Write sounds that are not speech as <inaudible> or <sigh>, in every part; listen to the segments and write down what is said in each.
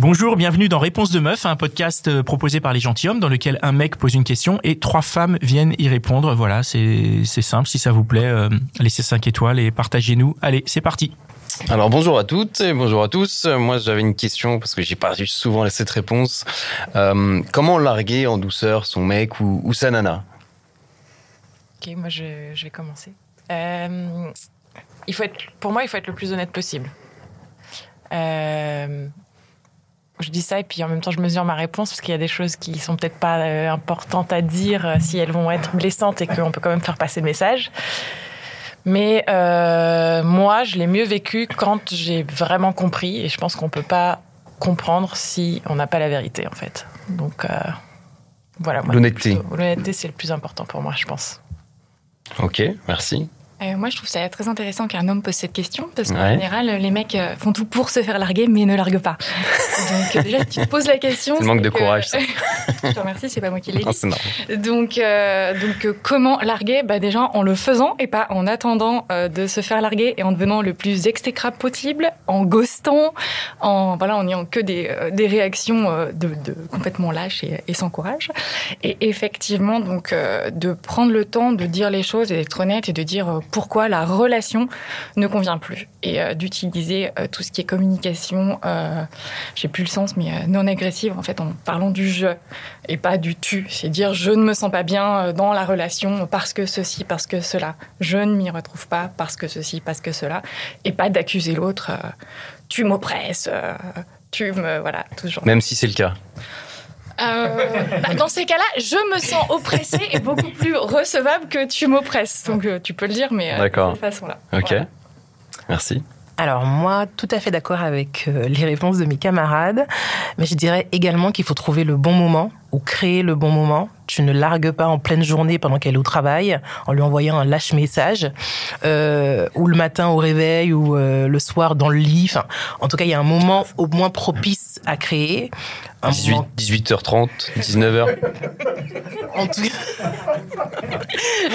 Bonjour, bienvenue dans Réponse de Meuf, un podcast euh, proposé par les gentilshommes dans lequel un mec pose une question et trois femmes viennent y répondre. Voilà, c'est c'est simple. Si ça vous plaît, euh, laissez 5 étoiles et partagez-nous. Allez, c'est parti. Alors bonjour à toutes et bonjour à tous. Moi j'avais une question parce que j'ai pas eu souvent cette réponse. Euh, comment larguer en douceur son mec ou, ou sa nana? Ok, moi je, je vais commencer. Euh, il faut être, pour moi, il faut être le plus honnête possible. Euh, je dis ça et puis en même temps je mesure ma réponse parce qu'il y a des choses qui sont peut-être pas euh, importantes à dire euh, si elles vont être blessantes et qu'on peut quand même faire passer le message. Mais euh, moi, je l'ai mieux vécu quand j'ai vraiment compris et je pense qu'on peut pas comprendre si on n'a pas la vérité en fait. Donc voilà. L'honnêteté. L'honnêteté, c'est le plus important pour moi, je pense. Ok, merci. Euh, moi, je trouve ça très intéressant qu'un homme pose cette question parce qu'en Ouais. général, les mecs euh, font tout pour se faire larguer, mais ne larguent pas. Donc, euh, déjà, si tu te poses la question. C'est manque de que- courage, ça. <laughs> je te remercie, c'est pas moi qui l'ai dit. Donc, euh, donc euh, comment larguer? Bah, Déjà en le faisant et pas en attendant euh, de se faire larguer et en devenant le plus exécrable possible, en ghostant, en voilà, en ayant que des, des réactions euh, de, de complètement lâches et, et sans courage. Et effectivement, donc euh, de prendre le temps de dire les choses et d'être honnête et de dire euh, pourquoi la relation ne convient plus et euh, d'utiliser euh, tout ce qui est communication. Euh, J'ai plus le sens, mais non agressive en fait en parlant du je et pas du tu. C'est dire je ne me sens pas bien dans la relation parce que ceci, parce que cela. Je ne m'y retrouve pas parce que ceci, parce que cela. Et pas d'accuser l'autre. tu m'oppresses. tu me voilà toujours. Même si c'est le cas. Euh, bah, dans ces cas-là, je me sens oppressée et beaucoup plus recevable que tu m'oppresses. Donc euh, tu peux le dire, mais euh, de cette façon-là. Ok, Voilà. merci. Alors moi, tout à fait d'accord avec euh, les réponses de mes camarades, mais je dirais également qu'il faut trouver le bon moment ou créer le bon moment. Tu ne largues pas en pleine journée pendant qu'elle est au travail en lui envoyant un lâche message, euh, ou le matin au réveil ou euh, le soir dans le lit. Enfin, en tout cas, il y a un moment au moins propice à créer. Un 18, moment 18h30, 19h. En tout cas,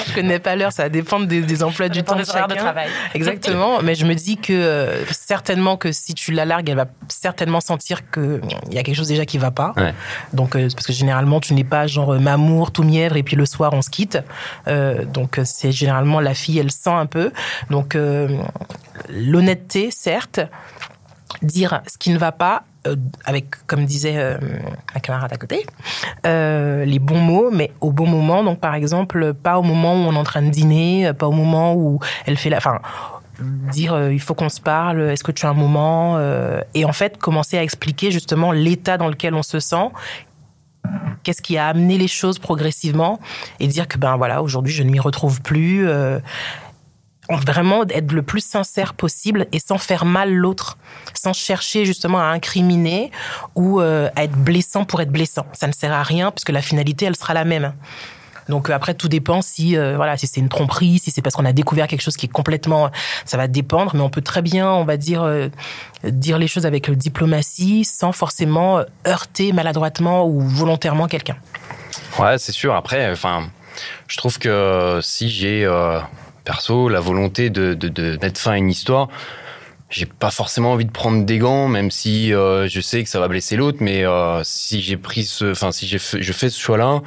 je connais pas l'heure, ça va dépendre des, des emplois du temps de chacun. travail. Exactement, mais je me dis que euh, certainement que si tu la largues, elle va certainement sentir que il y a quelque chose déjà qui va pas. Ouais. Donc euh, parce que généralement tu n'es pas genre euh, mamour tout mièvre et puis le soir on se quitte. Euh, donc euh, c'est généralement la fille elle sent un peu. Donc l'honnêteté certes, dire ce qui ne va pas avec, comme disait euh, ma camarade à côté, les bons mots, mais au bon moment. Donc, par exemple, pas au moment où on est en train de dîner, pas au moment où elle fait la. Enfin, dire il faut qu'on se parle, est-ce que tu as un moment Et en fait, commencer à expliquer justement l'état dans lequel on se sent. Qu'est-ce qui a amené les choses progressivement et dire que ben voilà aujourd'hui je ne m'y retrouve plus. euh, vraiment être le plus sincère possible et sans faire mal l'autre, sans chercher justement à incriminer ou euh, à être blessant pour être blessant. Ça ne sert à rien puisque la finalité elle sera la même. Donc euh, après tout dépend si euh, voilà si c'est une tromperie, si c'est parce qu'on a découvert quelque chose qui est complètement ça va dépendre mais on peut très bien on va dire euh, dire les choses avec diplomatie sans forcément euh, heurter maladroitement ou volontairement quelqu'un. Ouais, c'est sûr. Après, enfin, je trouve que si j'ai euh, perso la volonté de, de, mettre fin à une histoire, j'ai pas forcément envie de prendre des gants, même si euh, je sais que ça va blesser l'autre. Mais euh, si j'ai pris ce, enfin, si je fais ce choix-là,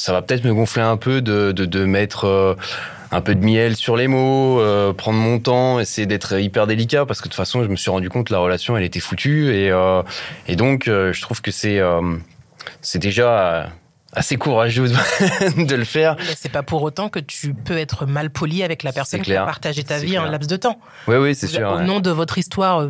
ça va peut-être me gonfler un peu de, de, de mettre euh, un peu de miel sur les mots, euh, prendre mon temps, essayer d'être hyper délicat parce que de toute façon, je me suis rendu compte que la relation, elle était foutue et, euh, et donc je trouve que c'est c'est déjà assez courageux <laughs> de, le faire. Mais c'est pas pour autant que tu peux être mal poli avec la personne qui a partagé ta vie en clair. laps de temps. Oui, oui, c'est sûr. Au ouais. nom de votre histoire,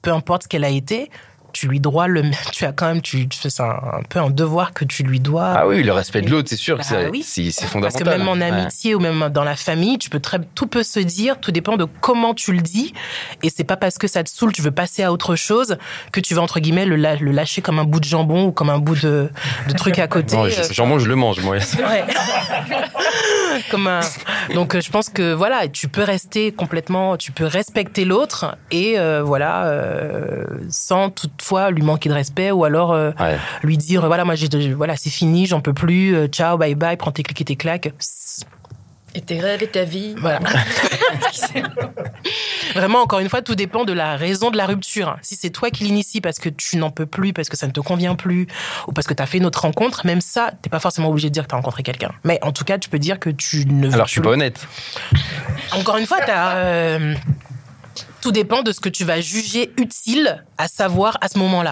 peu importe ce qu'elle a été, tu lui dois le, tu as quand même, tu, ça un, un peu un devoir que tu lui dois. Ah oui, le respect de l'autre, c'est sûr, que Bah c'est oui. c'est- c'est Parce fondamental. que même en Ouais. amitié ou même dans la famille, tu peux très, tout peut se dire, tout dépend de comment tu le dis. Et c'est pas parce que ça te saoule, tu veux passer à autre chose, que tu vas entre guillemets le, lâcher comme un bout de jambon ou comme un bout de, de truc à <laughs> côté. Non, Euh, je, jambon, je le mange, moi. Ouais. <laughs> Comme un- <laughs> Donc euh, je pense que voilà, tu peux rester complètement, tu peux respecter l'autre et euh, voilà, euh, sans toutefois lui manquer de respect ou alors euh, Ouais. lui dire voilà moi j'ai voilà c'est fini, j'en peux plus, ciao bye bye, prends tes clics et tes claques. Et tes rêves et ta vie. Voilà. <laughs> Vraiment, encore une fois, tout dépend de la raison de la rupture. Si c'est toi qui l'initie parce que tu n'en peux plus, parce que ça ne te convient plus, ou parce que tu as fait une autre rencontre, même ça, t'es pas forcément obligé de dire que tu as rencontré quelqu'un. Mais en tout cas, tu peux dire que tu ne veux Alors, je suis pas honnête. Encore une fois, t'as, euh, tout dépend de ce que tu vas juger utile à savoir à ce moment-là.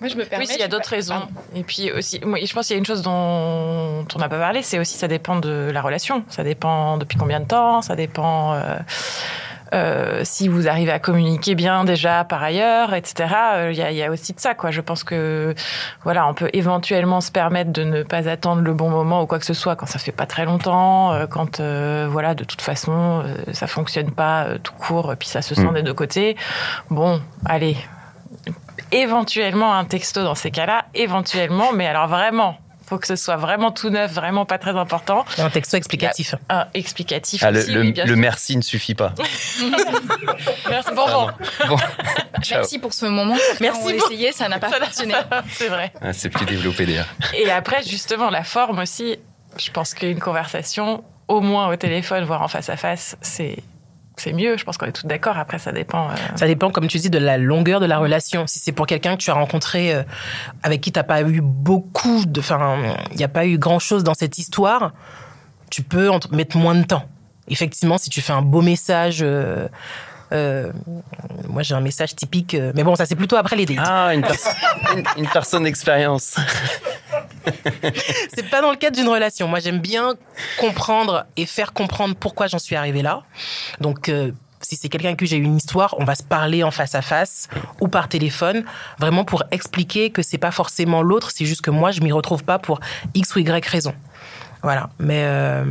Moi, je me permets. Oui, s'il y a d'autres raisons. Pardon. Et puis aussi, moi, je pense qu'il y a une chose dont on n'a pas parlé, c'est aussi ça dépend de la relation. Ça dépend depuis combien de temps, ça dépend euh, euh, si vous arrivez à communiquer bien déjà par ailleurs, etc. Euh, Il y, a, il y a aussi de ça, quoi. Je pense que voilà, on peut éventuellement se permettre de ne pas attendre le bon moment ou quoi que ce soit quand ça fait pas très longtemps, quand euh, voilà, de toute façon, ça fonctionne pas tout court, puis ça se sent Mm. des deux côtés. Bon, allez, éventuellement un texto dans ces cas-là, éventuellement, mais alors vraiment, faut que ce soit vraiment tout neuf, vraiment pas très important. Et un texto explicatif. Un explicatif Ah, le, aussi, le- oui, bien le sûr. merci ne suffit pas. <laughs> Merci, bon, bon. Bon, <laughs> ciao. Merci pour ce moment. Merci beaucoup. essayé, ça n'a pas Ça, fonctionné. ça, <laughs> C'est vrai. Ah, c'est plus développé d'ailleurs. Et après, justement, la forme aussi, je pense qu'une conversation, au moins au téléphone, voire en face à face, c'est c'est mieux. Je pense qu'on est tous d'accord. Après, ça dépend. euh, Ça dépend, comme tu dis, de la longueur de la relation. Si c'est pour quelqu'un que tu as rencontré, euh, avec qui t'as pas eu beaucoup de, enfin, il n'y a pas eu grand chose dans cette histoire, tu peux en- mettre moins de temps. Effectivement, si tu fais un beau message, euh, euh, moi j'ai un message typique, euh, mais bon, ça c'est plutôt après les dates. Ah, une, une personne d'expérience. <laughs> <laughs> C'est pas dans le cadre d'une relation. Moi, j'aime bien comprendre et faire comprendre pourquoi j'en suis arrivée là. Donc, euh, si c'est quelqu'un avec qui j'ai une histoire, on va se parler en face à face ou par téléphone, vraiment pour expliquer que c'est pas forcément l'autre, c'est juste que moi, je m'y retrouve pas pour X ou Y raison. Voilà. Mais euh,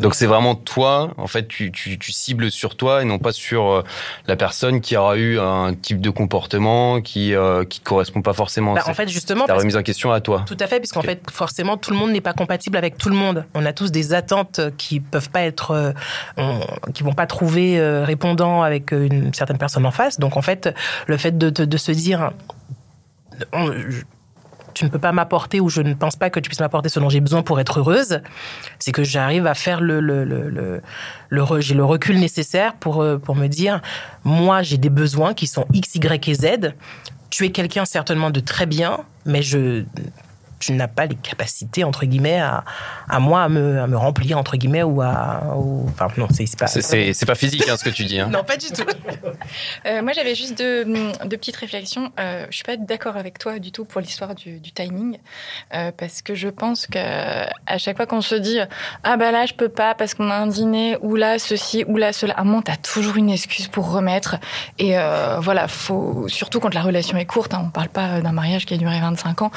Donc c'est vraiment toi, en fait, tu, tu, tu cibles sur toi et non pas sur euh, la personne qui aura eu un type de comportement qui euh, qui correspond pas forcément. bah, en fait, justement, ta remise en question à toi. Tout à fait, puisqu'en fait, forcément, tout le monde n'est pas compatible avec tout le monde. On a tous des attentes qui peuvent pas être, euh, on- qui vont pas trouver euh, répondant avec euh, une certaine personne en face. Donc, en fait, le fait de, de, de se dire, on- tu ne peux pas m'apporter ou je ne pense pas que tu puisses m'apporter ce dont j'ai besoin pour être heureuse, c'est que j'arrive à faire le, le, le, le, j'ai le recul nécessaire pour, euh, pour me dire, moi, j'ai des besoins qui sont X, Y et Z. Tu es quelqu'un certainement de très bien, mais je, tu n'as pas les capacités, entre guillemets, à, à moi à me, à me remplir, entre guillemets, ou à. ou- enfin, non, c'est c'est pas. C'est- pas physique hein, ce que tu dis. Hein. Non, pas du tout. <laughs> Euh, moi, j'avais juste deux, deux petites réflexions. Euh, je suis pas d'accord avec toi du tout pour l'histoire du, du timing, euh, parce que je pense que à chaque fois qu'on se dit ah bah là je peux pas parce qu'on a un dîner ou là ceci ou là cela, à un moment t'as toujours une excuse pour remettre. Et euh, voilà, faut surtout quand la relation est courte. Hein, on parle pas d'un mariage qui a duré 25 ans.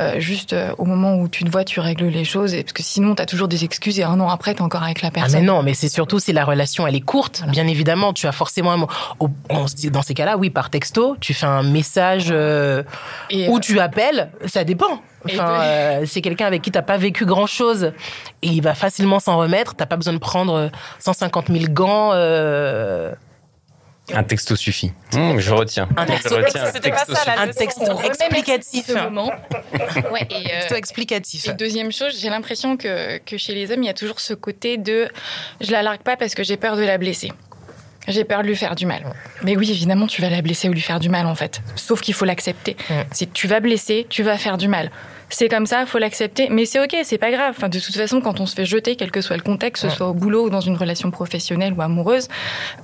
euh, juste euh, au moment où tu te vois, tu règles les choses, et parce que sinon t'as toujours des excuses et un an après t'es encore avec la Ah, mais personne. non, mais c'est surtout si la relation elle est courte, bien évidemment, tu as forcément On se dit dans ces cas-là, oui, par texto, tu fais un message euh, ou euh, tu appelles, ça dépend. Enfin, euh, c'est quelqu'un avec qui t'as pas vécu grand chose et il va facilement s'en remettre. T'as pas besoin de prendre 150 000 gants. euh, Un texto suffit. Hum, je retiens. Un Je texto. C'était pas ça, la un texto explicatif. ce moment. <laughs> Ouais, et, euh, Texto explicatif. Et deuxième chose, j'ai l'impression que, que chez les hommes, il y a toujours ce côté de je la largue pas parce que j'ai peur de la blesser. J'ai peur de lui faire du mal. Mais oui, évidemment, tu vas la blesser ou lui faire du mal, en fait. Sauf qu'il faut l'accepter. Si tu vas blesser, tu vas faire du mal. C'est comme ça, faut l'accepter. Mais c'est ok, c'est pas grave. Enfin, de toute façon, quand on se fait jeter, quel que soit le contexte, que ce soit au boulot ou dans une relation professionnelle ou amoureuse,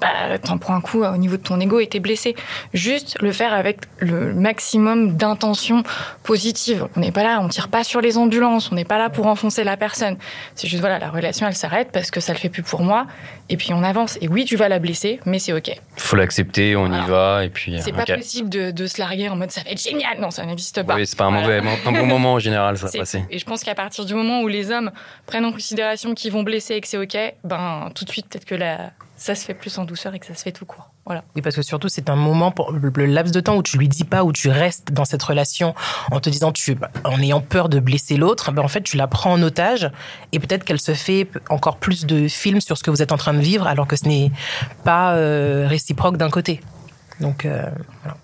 bah, t'en prends un coup au niveau de ton ego et t'es blessé. Juste le faire avec le maximum d'intention positive. On n'est pas là, on tire pas sur les ambulances, on n'est pas là pour enfoncer la personne. C'est juste, voilà, la relation, elle s'arrête parce que ça le fait plus pour moi. Et puis on avance. Et oui, tu vas la blesser, mais c'est ok. Faut l'accepter, on y va, et puis. C'est ok. pas possible de, de se larguer en mode ça va être génial. Non, ça n'existe pas. Oui, c'est pas un Voilà. mauvais, un bon moment en général, ça va <laughs> passer. Et je pense qu'à partir du moment où les hommes prennent en considération qu'ils vont blesser et que c'est OK, ben tout de suite, peut-être que là, ça se fait plus en douceur et que ça se fait tout court. Voilà. Oui, parce que surtout, c'est un moment, pour le le laps de temps où tu lui dis pas, où tu restes dans cette relation en te disant, tu, en ayant peur de blesser l'autre, ben en fait, tu la prends en otage et peut-être qu'elle se fait encore plus de films sur ce que vous êtes en train de vivre alors que ce n'est pas euh, réciproque d'un côté. Donc, euh, voilà.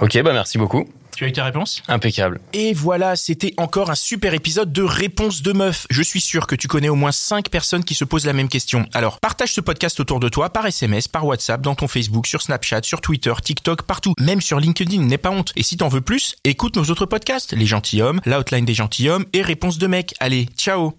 Ok, bah merci beaucoup. Tu as eu ta réponse Impeccable. Et voilà, c'était encore un super épisode de Réponse de Meuf. Je suis sûr que tu connais au moins 5 personnes qui se posent la même question. Alors, partage ce podcast autour de toi par SMS, par WhatsApp, dans ton Facebook, sur Snapchat, sur Twitter, TikTok, partout. Même sur LinkedIn, n'aie pas honte. Et si t'en veux plus, écoute nos autres podcasts, Les Gentilhommes, L'Outline des Gentilhommes et Réponse de Mec. Allez, ciao